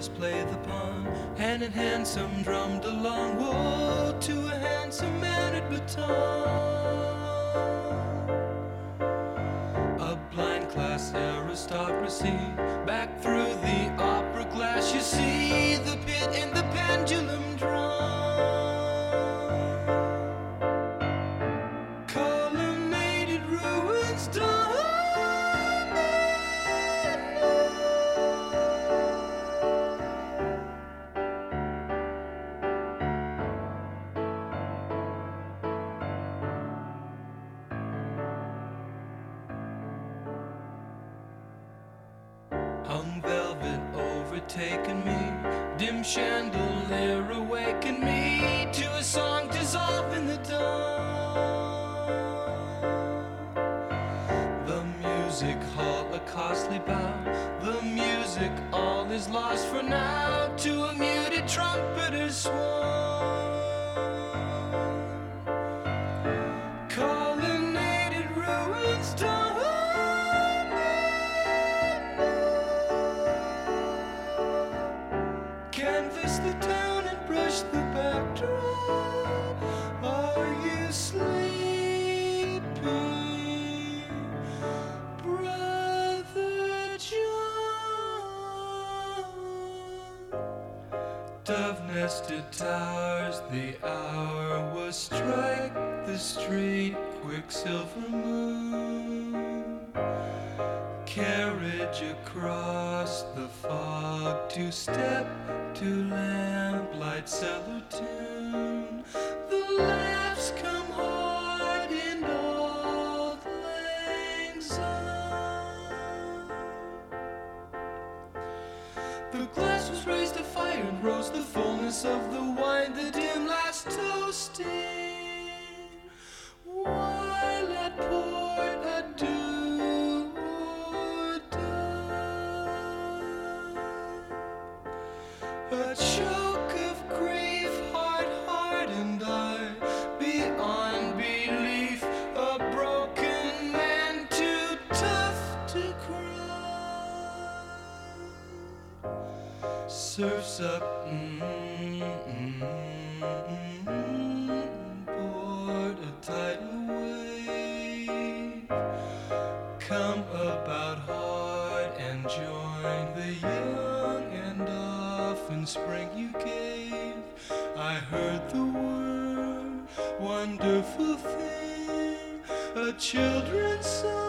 diamond necklace play the pawn. Hand in hand, some drummed along. Woe to a handsome man at baton. A blind class aristocracy. Canvas the town and brush the backdrop. Are you sleeping, brother John? Dove nested towers, the hour was strike the straight quicksilver moon. Carriage across the fog to step to lamplight cellar tune. The laughs come hard in old lang. The glass was raised to fire and rose the fullness of the wine, the dim last toasting. Surfs up, board a tidal wave. Come about hard and join the young and often spring you gave. I heard the word, wonderful thing, a children's Let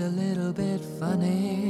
a little bit funny,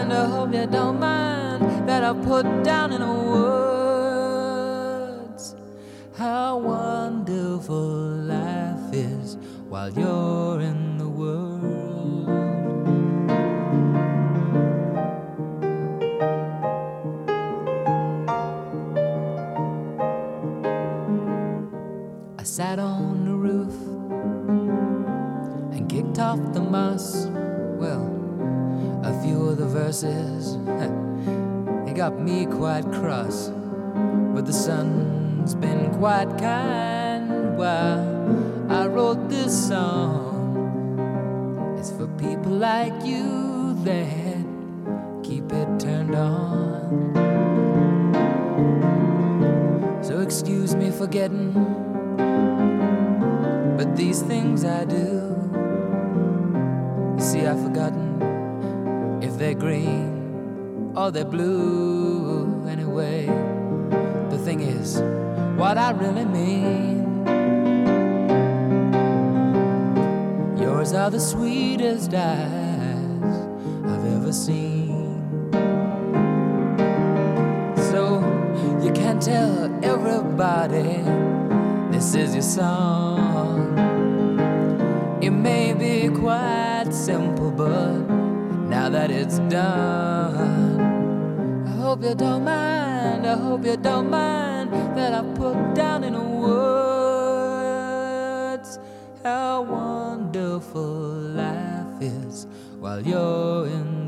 I hope you don't mind that I put down in words how wonderful life is while you're in verses, it got me quite cross. But the sun's been quite kind while I wrote this song. It's for people like you that keep it turned on. So excuse me for getting, but these things I do. You see, I've forgotten they're green or they're blue anyway. The thing is, what I really mean. Yours are the sweetest eyes I've ever seen. So you can tell everybody this is your song. It may be but now that it's done, I hope you don't mind. I hope you don't mind that I put down in words how wonderful life is while you're in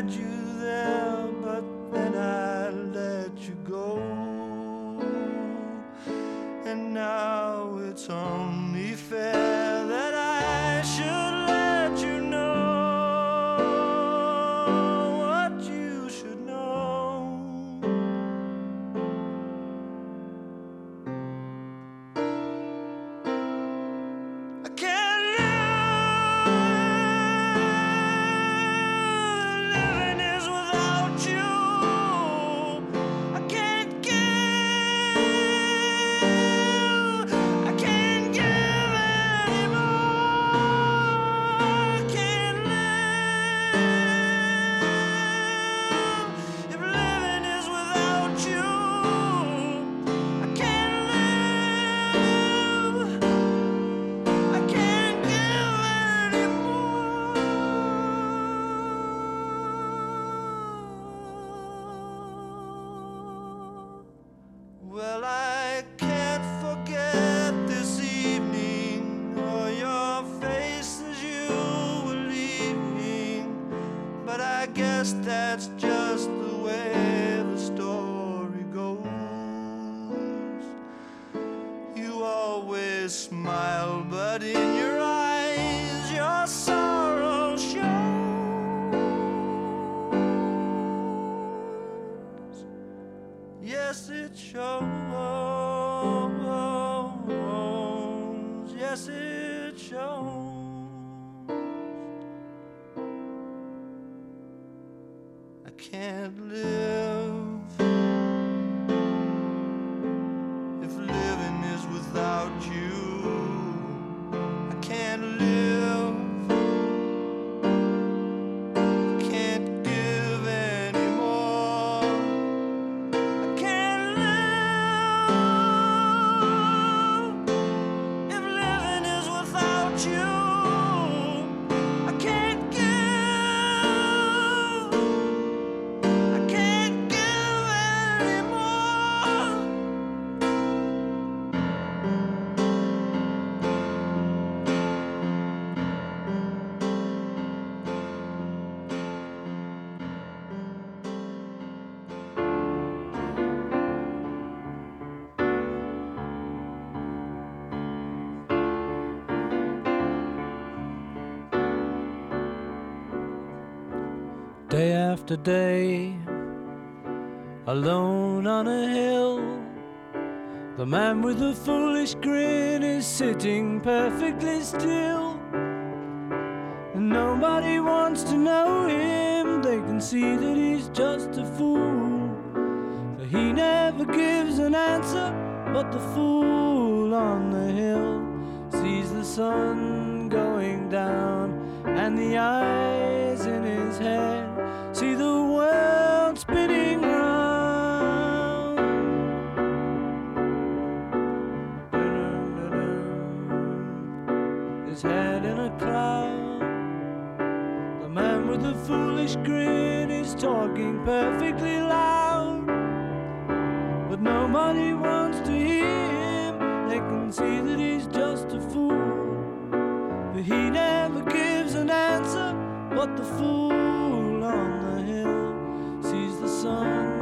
had you Today, alone on a hill. The man with the foolish grin is sitting perfectly still. And nobody wants to know him, they can see that he's just a fool. For he never gives an answer, but the fool on the hill sees the sun going down and the eyes that he's just a fool. But he never gives an answer, but the fool on the hill sees the sun.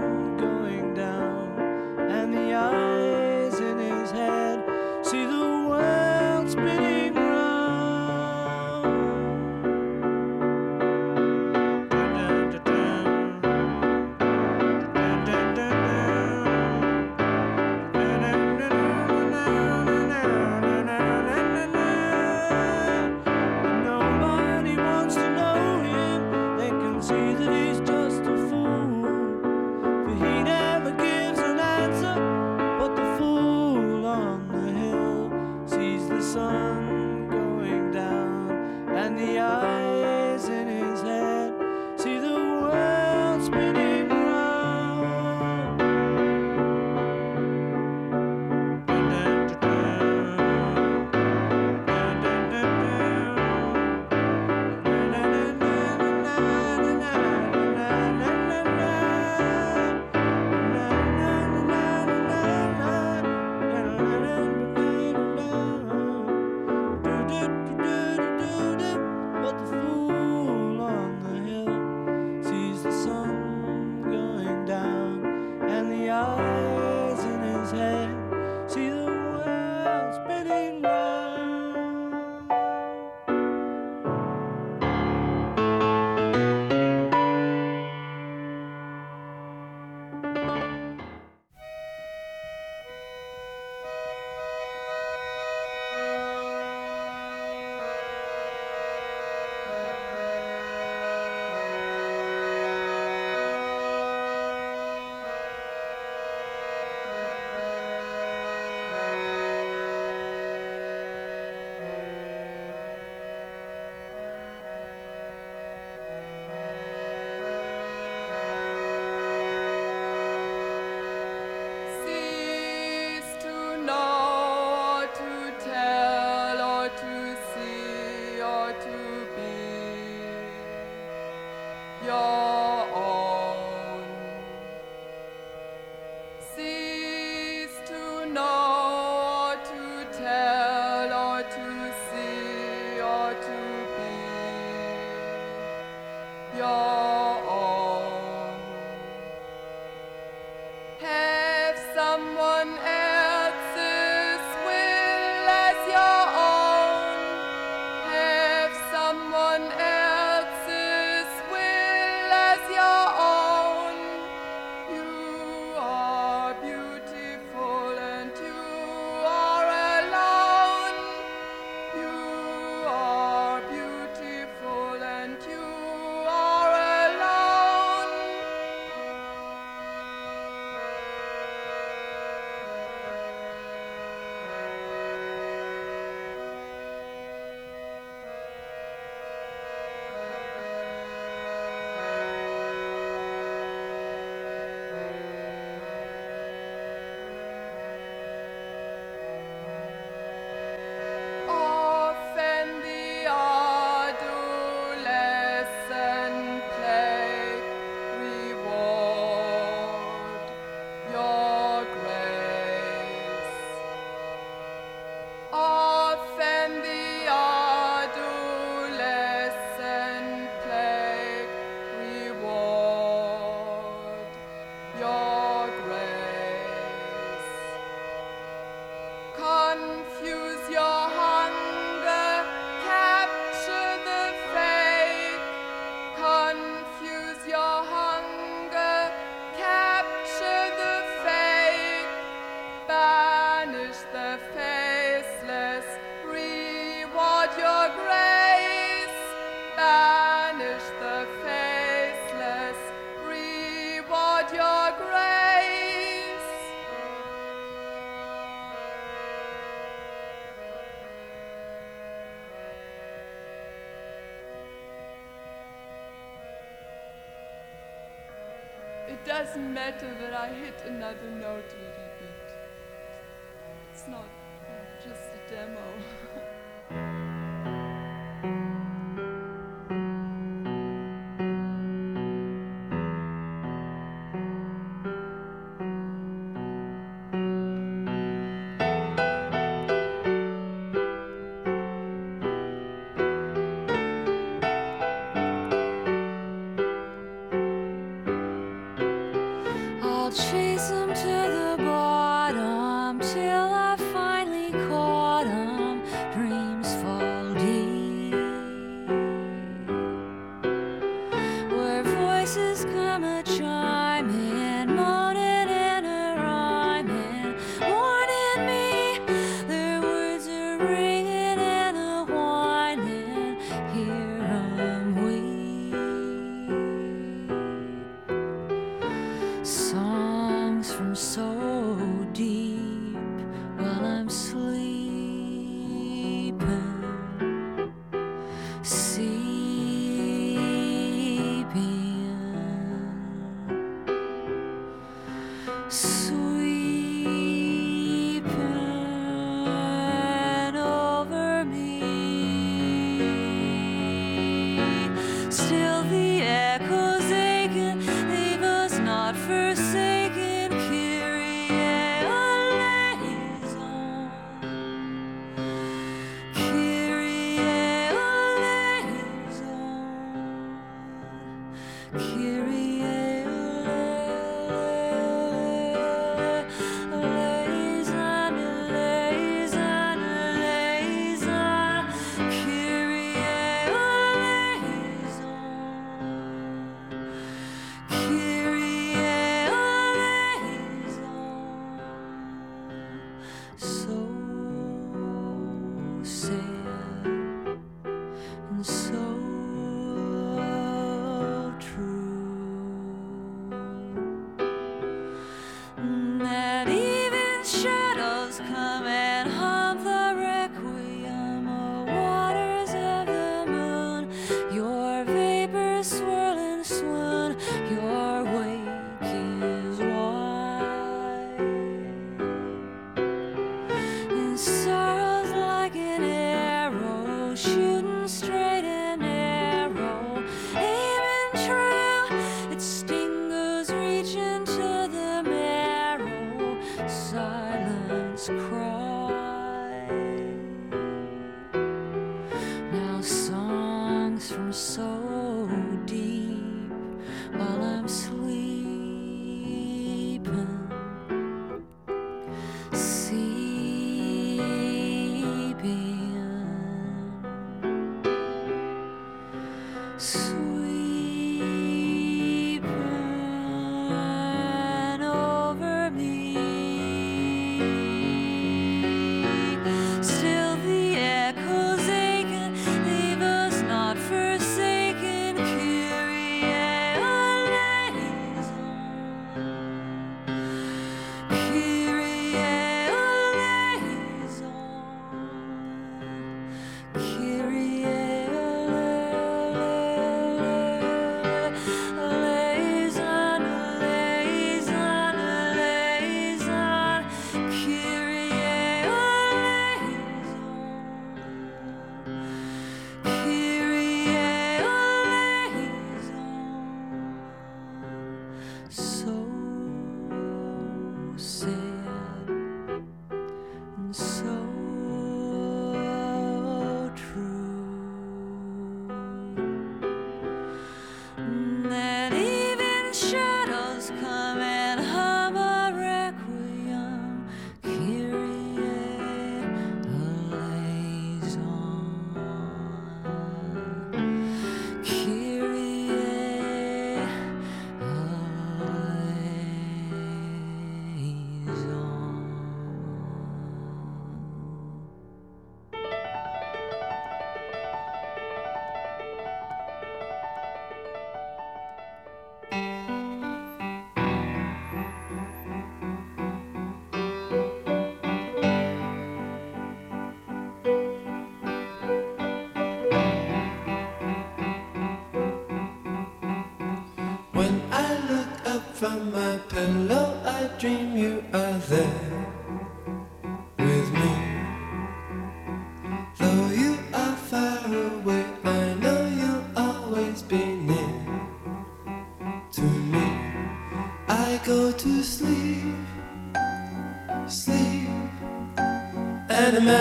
I hit another note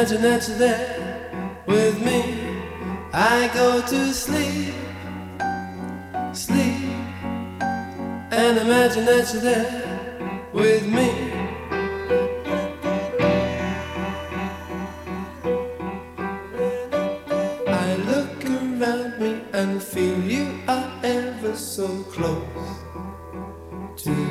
imagine that you're there with me. I go to sleep, sleep, and imagine that you're there with me. I look around me and feel you are ever so close to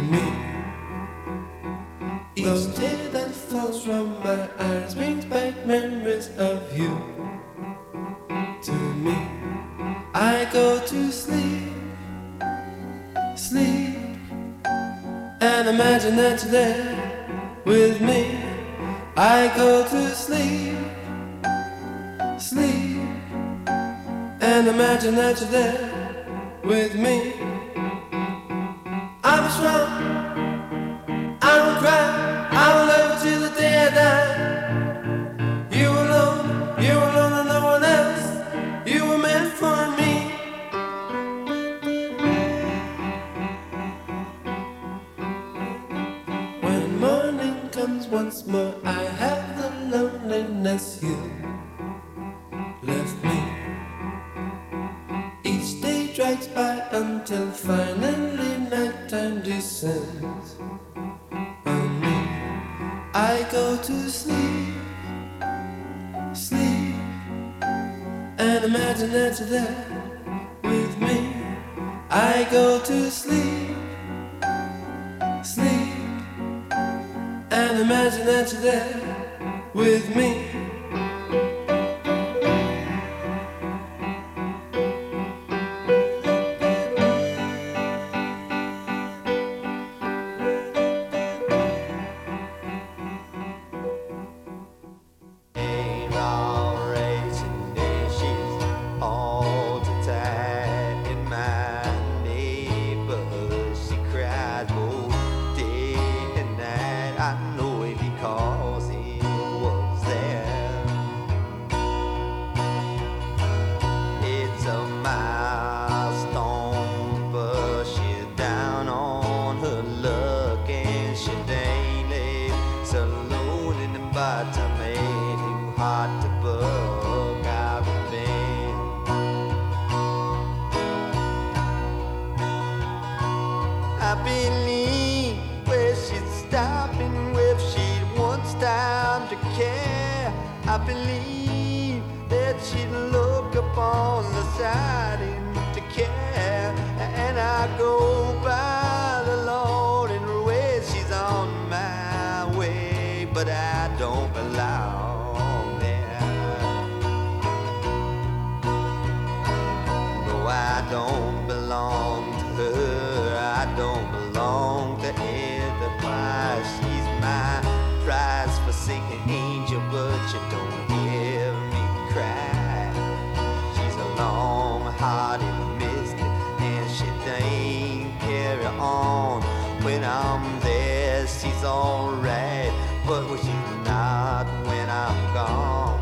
alright, but will she's not when I'm gone.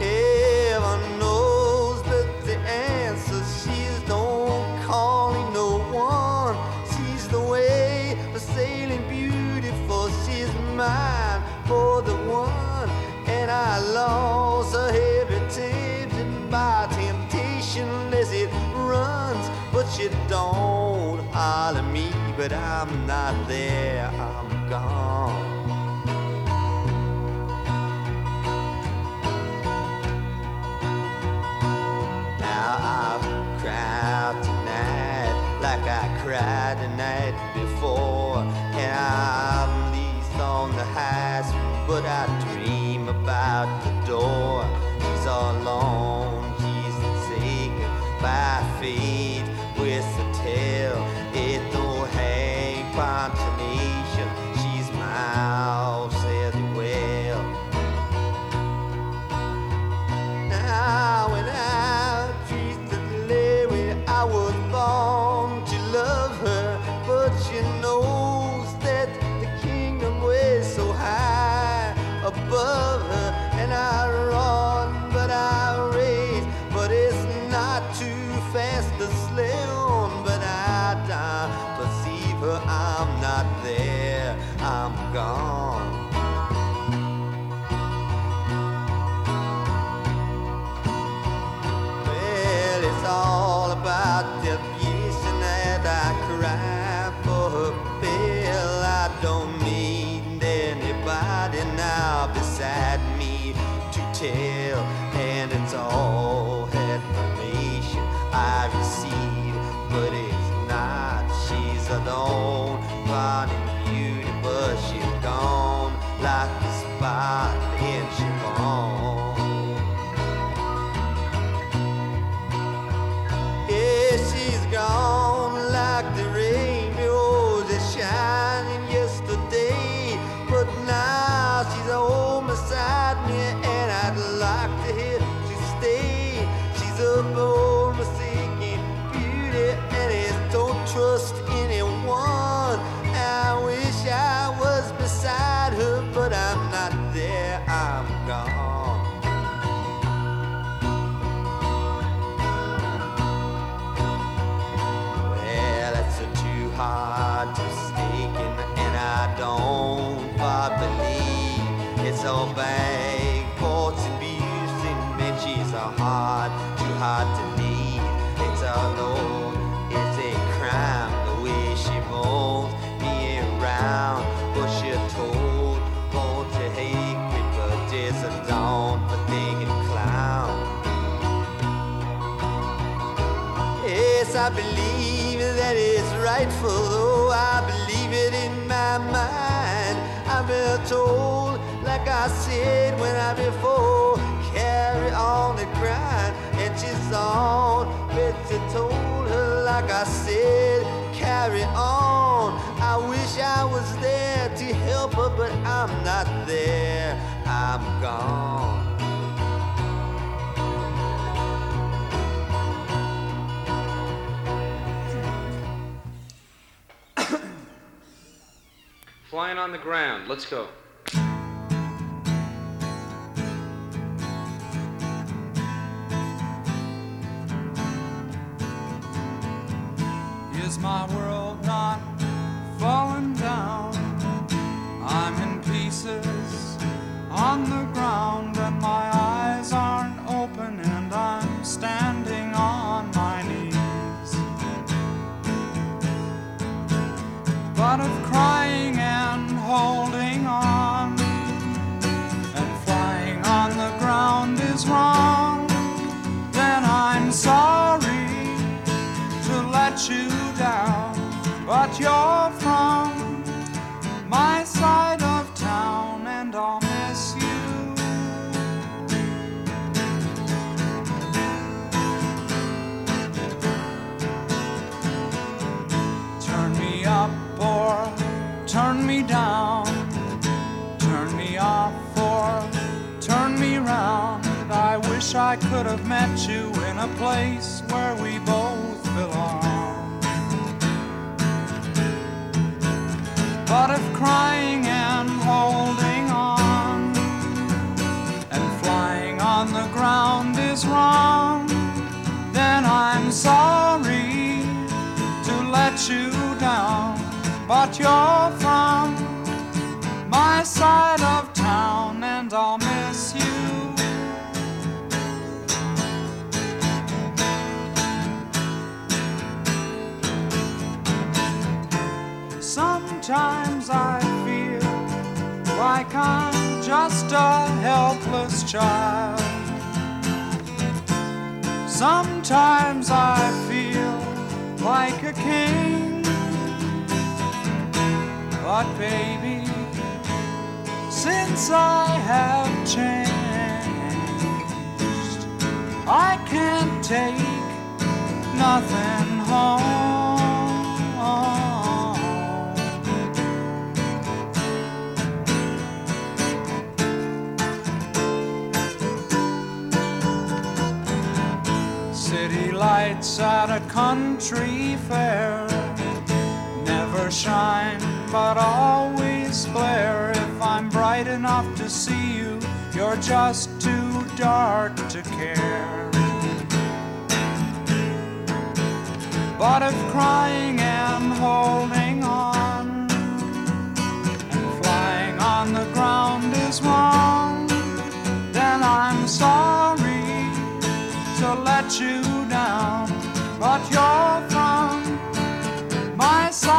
Heaven knows but the answer she's don't calling no one. She's the way for sailing beautiful. She's mine for the one, and I lost her every tempting by temptation as it runs, but she don't but I'm not there, I'm gone. Now I've cried tonight like I cried the night before, and I'm least on the highs, but I dream about. I believe that it's rightful, though I believe it in my mind. I'm told, like I said when I before, carry on the grind, and she's on. Betsy told her, like I said, carry on. I wish I was there to help her, but I'm not there. I'm gone. lying on the ground. Let's go. could have met you in a place where we both belong. But if crying and holding on and flying on the ground is wrong, then I'm sorry to let you down. But you're from my side of town, and I'll miss you. Sometimes I feel like I'm just a helpless child. Sometimes I feel like a king. But baby, since I have changed, I can't take nothing home. City lights at a country fair never shine, but always flare. If I'm bright enough to see you, you're just too dark to care. But if crying and holding on and flying on the ground is wrong, then I'm sorry to let you down. But you're from my side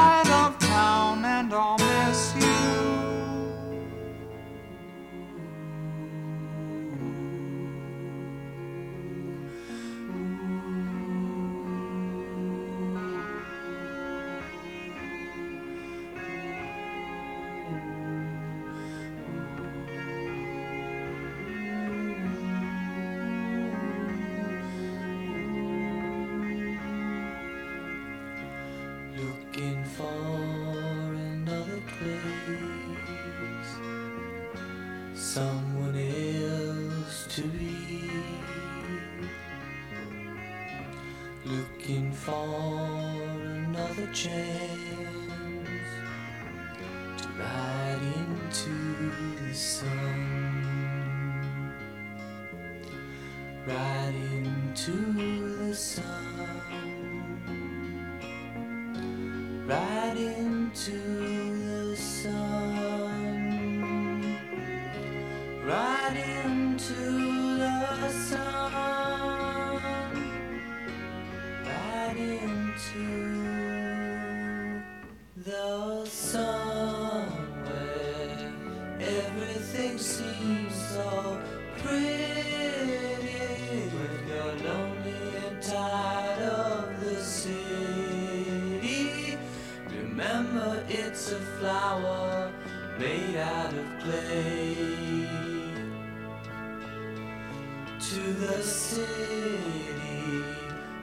the city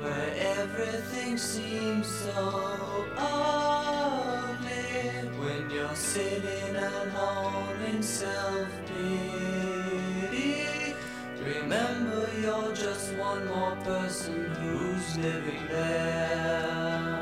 where everything seems so ugly when you're sitting alone in self pity. Remember, you're just one more person who's living there.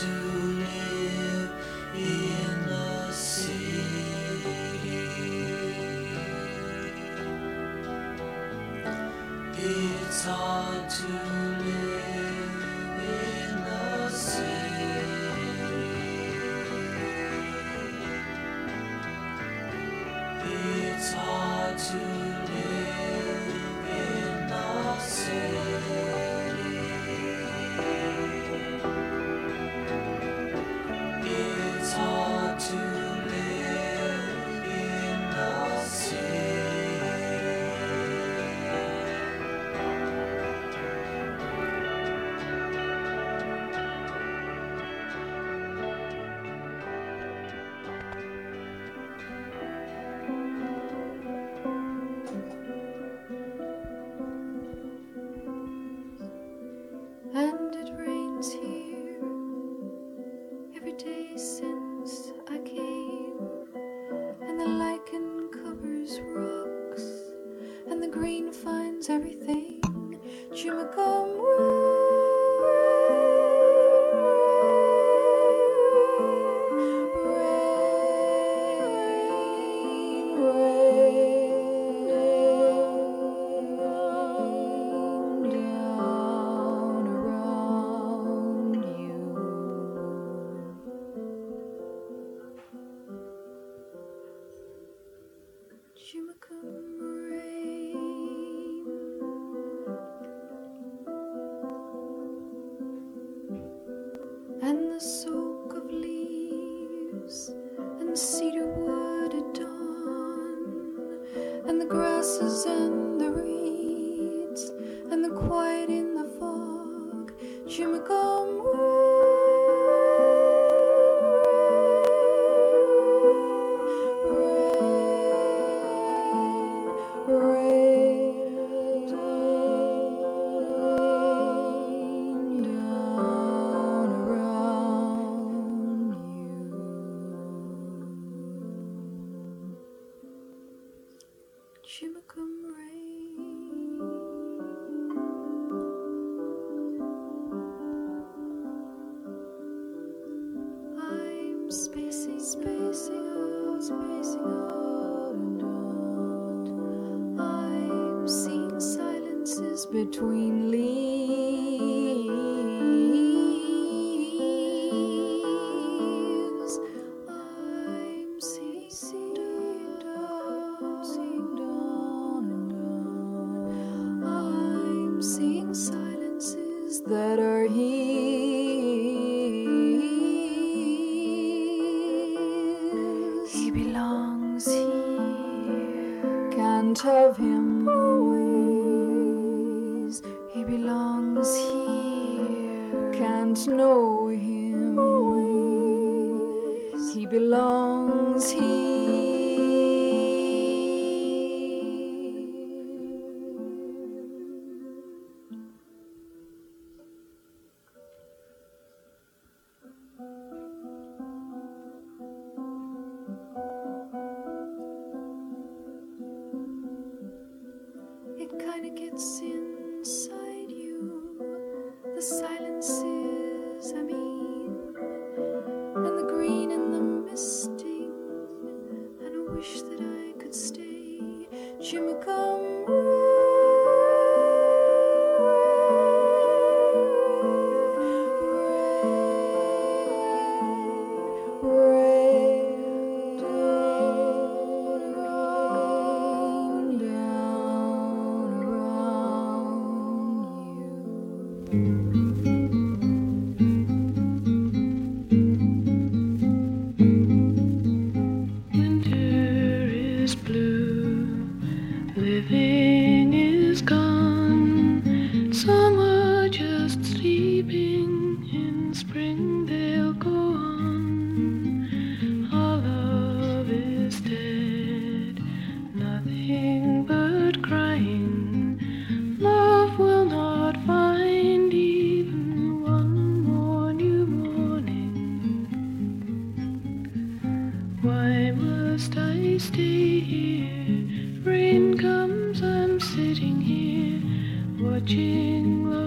To have him always. He belongs here. Can't know him always. He belongs. watching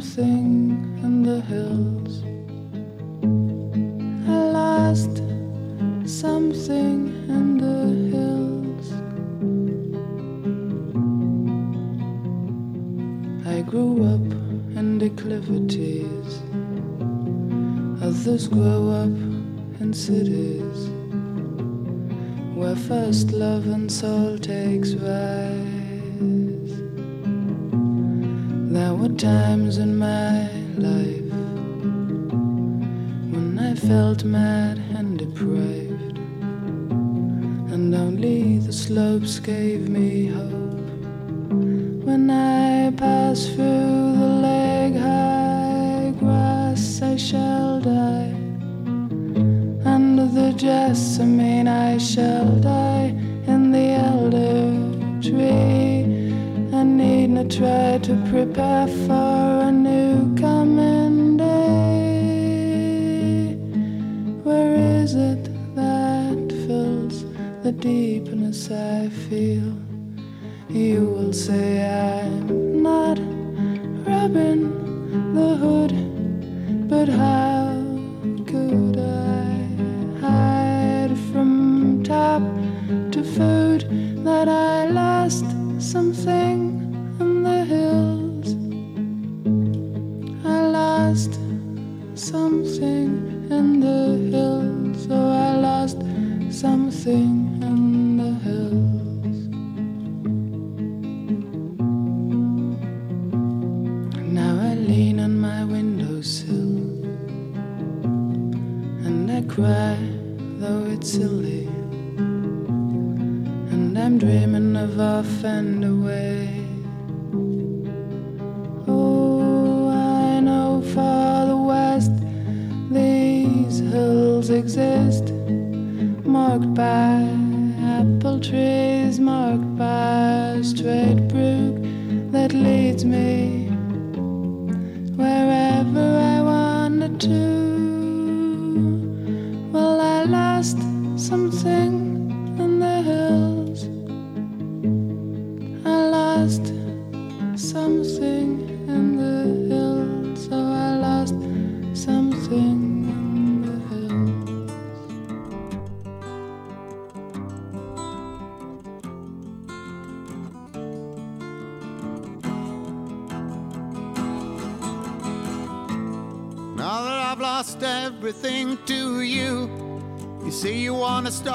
something in the hills. I lost something in the hills. I grew up in declivities. Others grow up in cities where first love and soul takes rise. There were times in my life when I felt mad and deprived, and only the slopes gave me hope. When I pass through the leg high grass, I shall die. Under the jessamine, I shall die to prepare for a new coming day. Where is it that fills the deepness I feel? You will say I'm not Robin Though it's silly. And I'm dreaming of off and away. Oh, I know far the west these hills exist, marked by apple trees, marked by a straight brook that leads me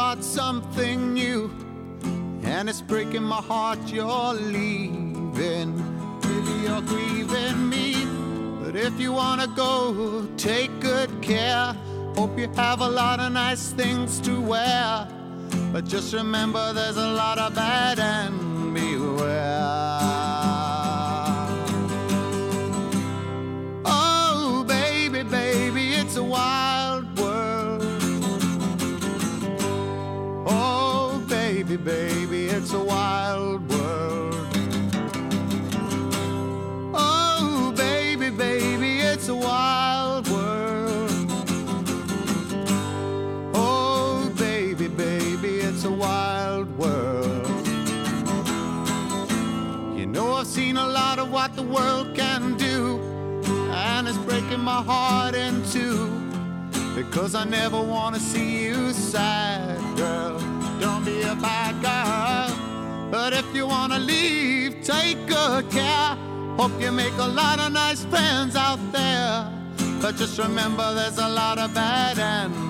start something new, and it's breaking my heart you're leaving. Maybe you're grieving me, but if you wanna go, take good care. Hope you have a lot of nice things to wear, but just remember there's a lot of bad and baby, it's a wild world. Oh, baby, baby, it's a wild world. Oh, baby, baby, it's a wild world. You know, I've seen a lot of what the world can do and it's breaking my heart in two because I never want to see you sad, girl. But if you want to leave, take good care. Hope you make a lot of nice friends out there, but just remember there's a lot of bad and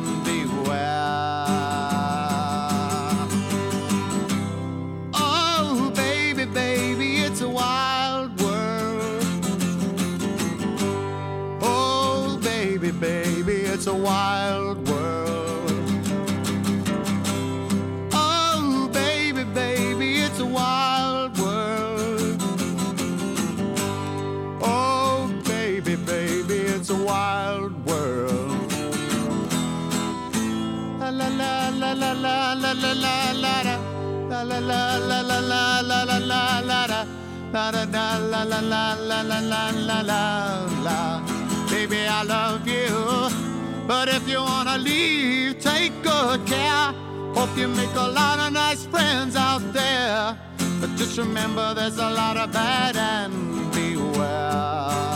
La da da la la la la la la la la la. Baby, I love you, but if you wanna leave, take good care. Hope you make a lot of nice friends out there, but just remember there's a lot of bad and beware.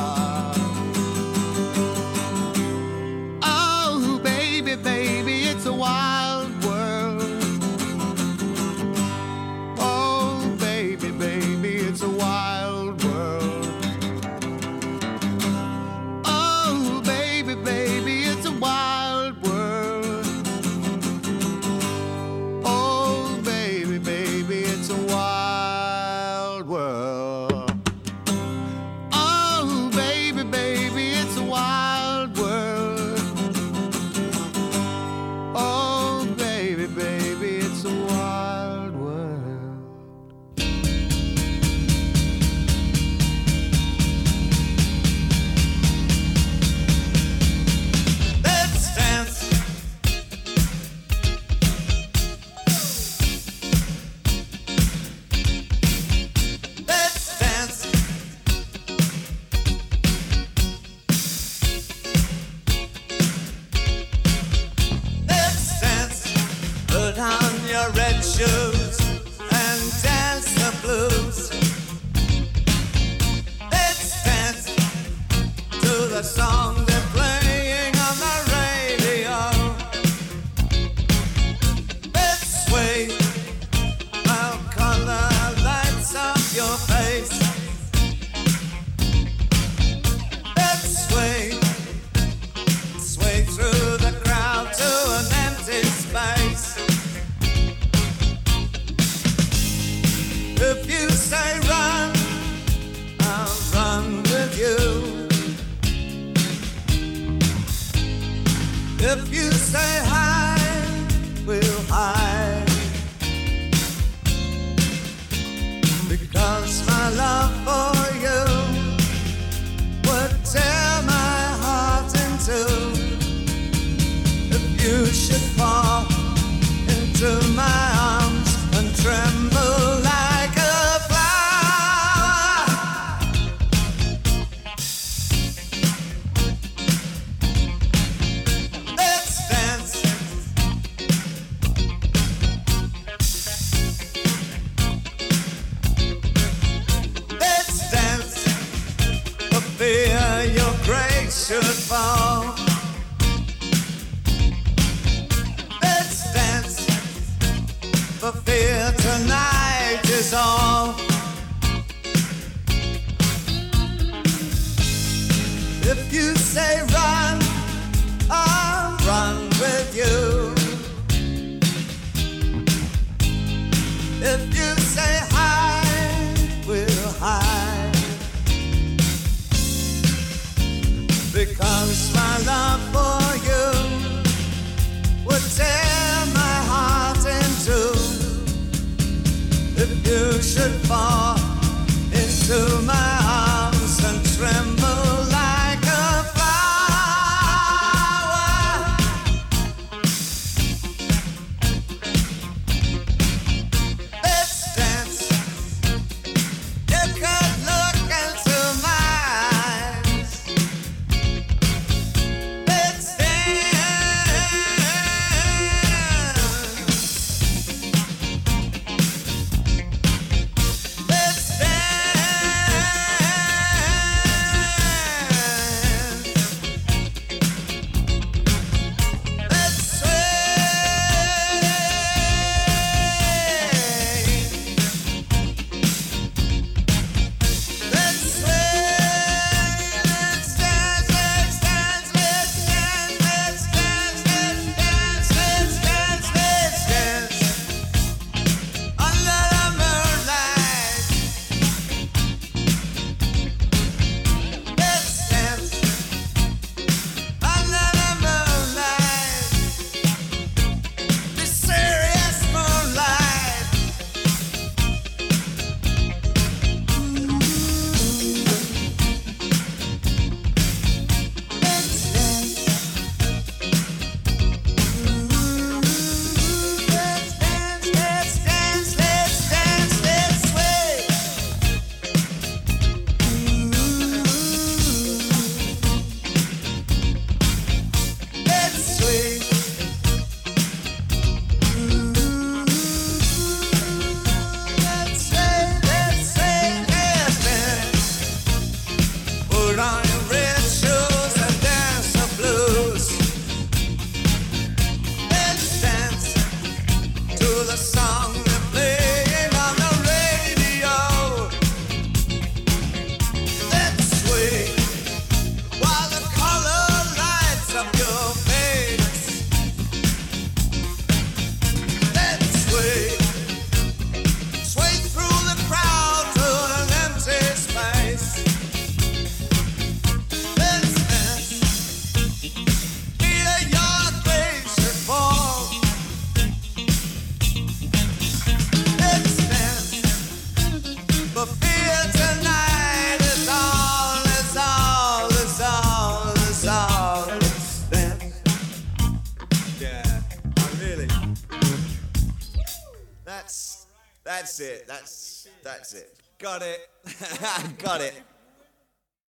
That's it. Got it. Got it.